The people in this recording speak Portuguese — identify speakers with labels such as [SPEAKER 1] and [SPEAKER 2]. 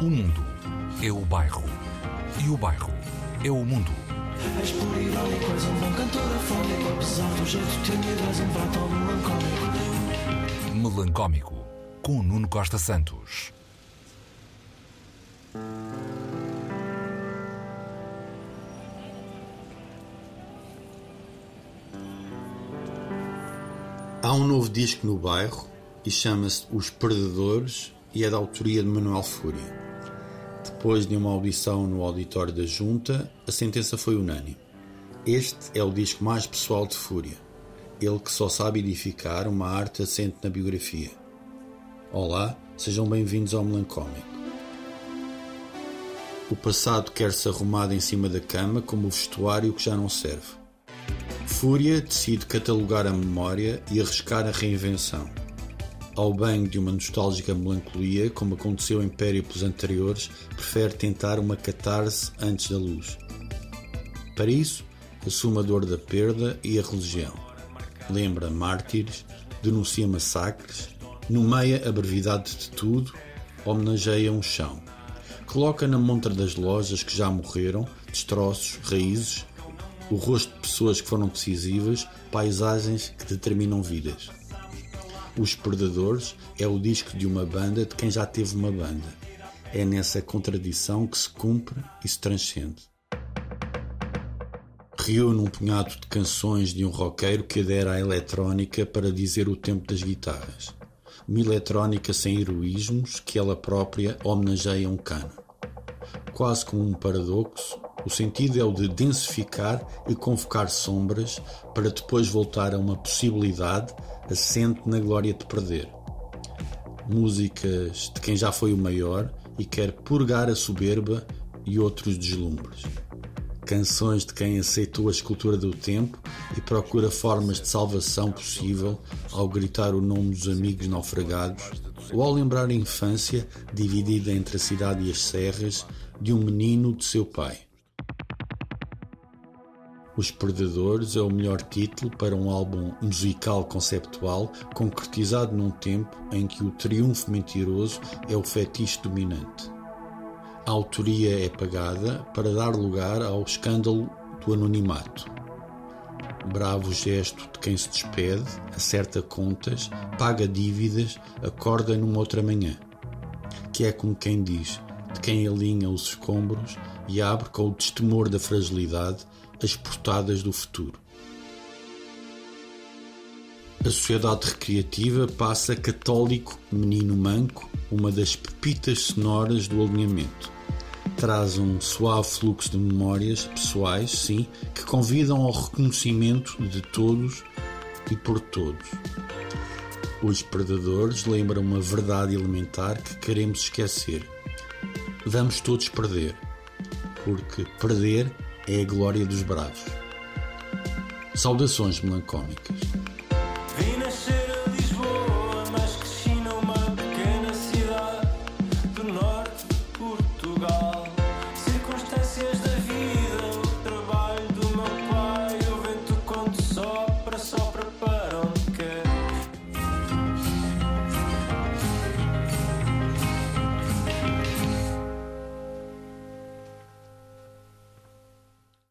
[SPEAKER 1] O mundo é o bairro. E o bairro é o mundo.
[SPEAKER 2] És por um bom cantor afónico Apesar do jeito um melancólico
[SPEAKER 1] Melancómico, com Nuno Costa Santos.
[SPEAKER 3] Há um novo disco no bairro e chama-se Os Perdedores e é da autoria de Manuel Fúria. Depois de uma audição no auditório da Junta, a sentença foi unânime. Este é o disco mais pessoal de Fúria. Ele que só sabe edificar uma arte assente na biografia. Olá, sejam bem-vindos ao Melancómico. O passado quer-se arrumado em cima da cama como o vestuário que já não serve. Fúria decide catalogar a memória e arriscar a reinvenção. Ao banho de uma nostálgica melancolia, como aconteceu em périplos anteriores, prefere tentar uma catarse antes da luz. Para isso, assume a dor da perda e a religião. Lembra mártires, denuncia massacres, nomeia a brevidade de tudo, homenageia um chão. Coloca na montra das lojas que já morreram, destroços, raízes, o rosto de pessoas que foram decisivas, paisagens que determinam vidas. Os Perdedores é o disco de uma banda de quem já teve uma banda. É nessa contradição que se cumpre e se transcende. Reúne um punhado de canções de um roqueiro que adera à eletrónica para dizer o tempo das guitarras. Uma eletrónica sem heroísmos que ela própria homenageia um cano. Quase como um paradoxo, o sentido é o de densificar e convocar sombras para depois voltar a uma possibilidade assente na glória de perder. Músicas de quem já foi o maior e quer purgar a soberba e outros deslumbres. Canções de quem aceitou a escultura do tempo e procura formas de salvação possível ao gritar o nome dos amigos naufragados ou ao lembrar a infância dividida entre a cidade e as serras de um menino de seu pai. Os Perdedores é o melhor título para um álbum musical conceptual concretizado num tempo em que o triunfo mentiroso é o fetiche dominante. A autoria é pagada para dar lugar ao escândalo do anonimato. Bravo gesto de quem se despede, acerta contas, paga dívidas, acorda numa outra manhã. Que é como quem diz, de quem alinha os escombros e abre com o destemor da fragilidade as portadas do futuro. A sociedade recreativa passa católico menino manco, uma das pepitas sonoras do alinhamento. Traz um suave fluxo de memórias pessoais, sim, que convidam ao reconhecimento de todos e por todos. Os predadores lembram uma verdade elementar que queremos esquecer. Vamos todos perder, porque perder é a glória dos bravos. Saudações melancólicas.